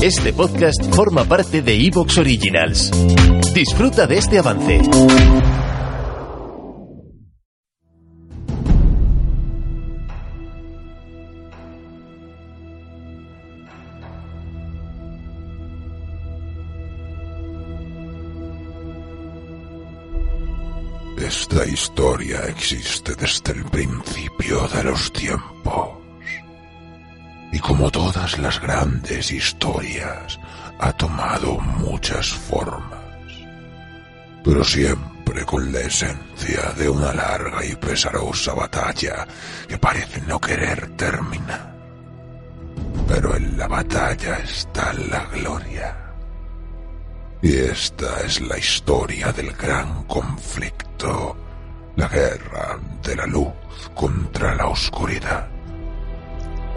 Este podcast forma parte de Evox Originals. Disfruta de este avance. Esta historia existe desde el principio de los tiempos. Como todas las grandes historias, ha tomado muchas formas. Pero siempre con la esencia de una larga y pesarosa batalla que parece no querer terminar. Pero en la batalla está la gloria. Y esta es la historia del gran conflicto, la guerra de la luz contra la oscuridad.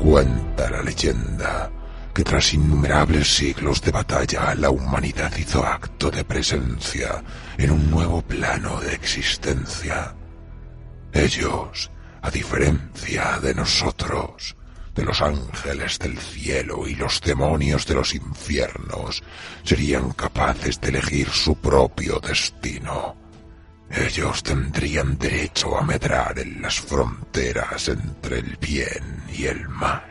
Cuenta la leyenda que tras innumerables siglos de batalla la humanidad hizo acto de presencia en un nuevo plano de existencia. Ellos, a diferencia de nosotros, de los ángeles del cielo y los demonios de los infiernos, serían capaces de elegir su propio destino. Ellos tendrían derecho a medrar en las fronteras entre el bien y el mal.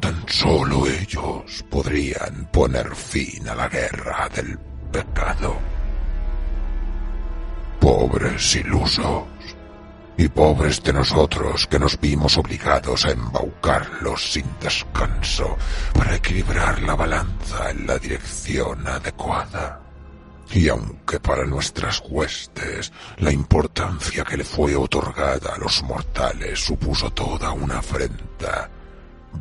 Tan solo ellos podrían poner fin a la guerra del pecado. Pobres ilusos y pobres de nosotros que nos vimos obligados a embaucarlos sin descanso para equilibrar la balanza en la dirección adecuada. Y aunque para nuestras huestes la importancia que le fue otorgada a los mortales supuso toda una afrenta,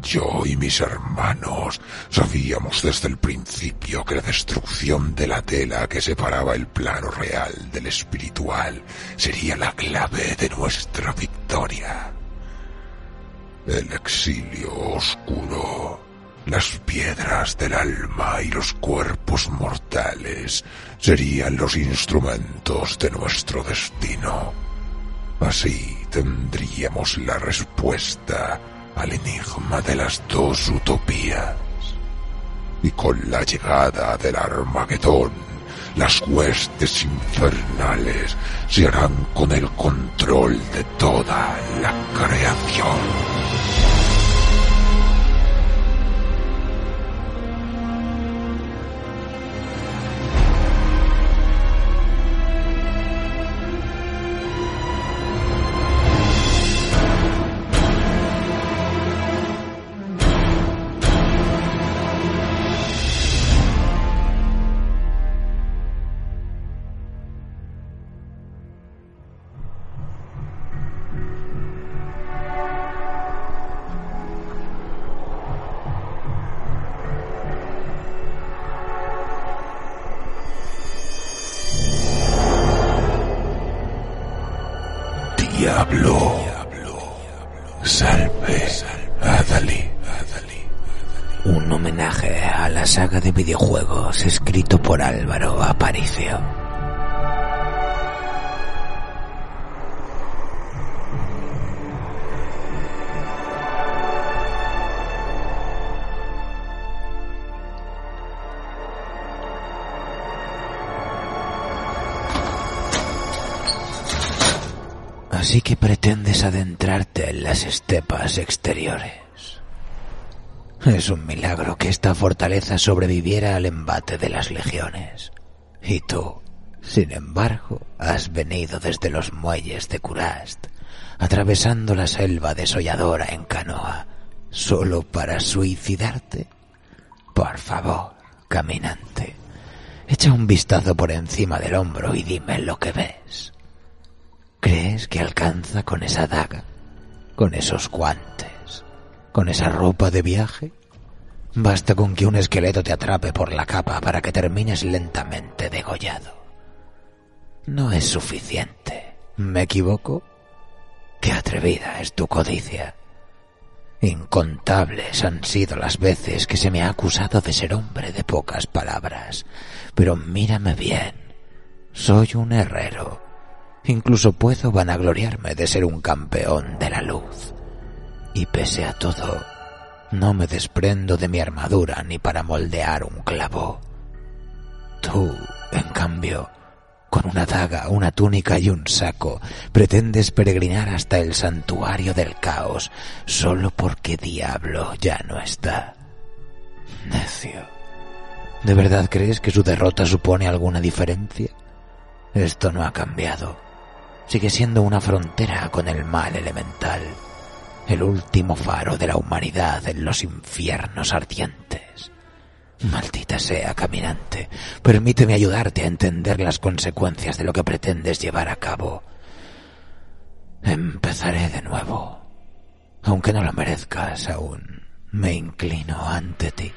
yo y mis hermanos sabíamos desde el principio que la destrucción de la tela que separaba el plano real del espiritual sería la clave de nuestra victoria. El exilio oscuro, las piedras del alma y los cuerpos mortales serían los instrumentos de nuestro destino. Así tendríamos la respuesta al enigma de las dos utopías. Y con la llegada del Armagedón, las huestes infernales se harán con el control de toda la creación. Diablo. Salve, Adali. Un homenaje a la saga de videojuegos escrito por Álvaro Aparicio. Así que pretendes adentrarte en las estepas exteriores. Es un milagro que esta fortaleza sobreviviera al embate de las legiones. Y tú, sin embargo, has venido desde los muelles de Kurast, atravesando la selva desolladora en canoa, solo para suicidarte. Por favor, caminante, echa un vistazo por encima del hombro y dime lo que ves. ¿Crees que alcanza con esa daga? ¿Con esos guantes? ¿Con esa ropa de viaje? Basta con que un esqueleto te atrape por la capa para que termines lentamente degollado. No es suficiente. ¿Me equivoco? Qué atrevida es tu codicia. Incontables han sido las veces que se me ha acusado de ser hombre de pocas palabras. Pero mírame bien. Soy un herrero Incluso puedo vanagloriarme de ser un campeón de la luz. Y pese a todo, No me desprendo de mi armadura ni para moldear un clavo. Tú, en cambio, con una daga, una túnica y un saco, pretendes peregrinar hasta el santuario del caos solo porque Diablo ya no está. Necio. ¿De verdad crees que su derrota supone alguna diferencia? Esto no ha cambiado. Sigue siendo una frontera con el mal elemental el último faro de la humanidad en los infiernos ardientes. Maldita sea, caminante, permíteme ayudarte a entender las consecuencias de lo que pretendes llevar a cabo. Empezaré de nuevo. Aunque no lo merezcas aún, me inclino ante ti.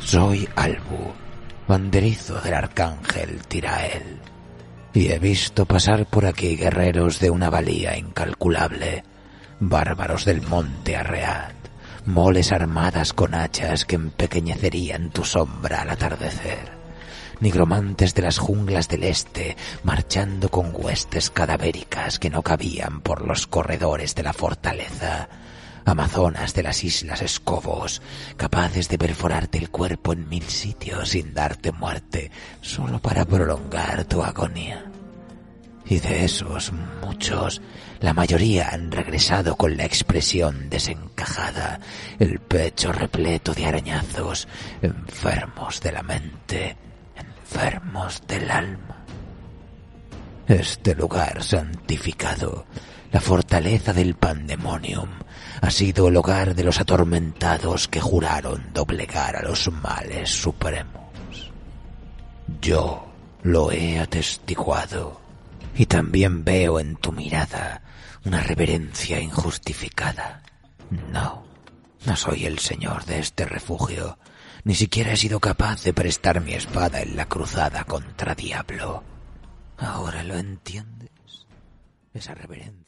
Soy Albu, banderizo del arcángel Tirael, y he visto pasar por aquí guerreros de una valía incalculable bárbaros del monte Arreat, moles armadas con hachas que empequeñecerían tu sombra al atardecer, nigromantes de las junglas del este marchando con huestes cadavéricas que no cabían por los corredores de la fortaleza, amazonas de las islas Escobos, capaces de perforarte el cuerpo en mil sitios sin darte muerte, solo para prolongar tu agonía. Y de esos muchos la mayoría han regresado con la expresión desencajada, el pecho repleto de arañazos, enfermos de la mente, enfermos del alma. Este lugar santificado, la fortaleza del pandemonium, ha sido el hogar de los atormentados que juraron doblegar a los males supremos. Yo lo he atestiguado y también veo en tu mirada una reverencia injustificada. No, no soy el señor de este refugio. Ni siquiera he sido capaz de prestar mi espada en la cruzada contra Diablo. Ahora lo entiendes. Esa reverencia.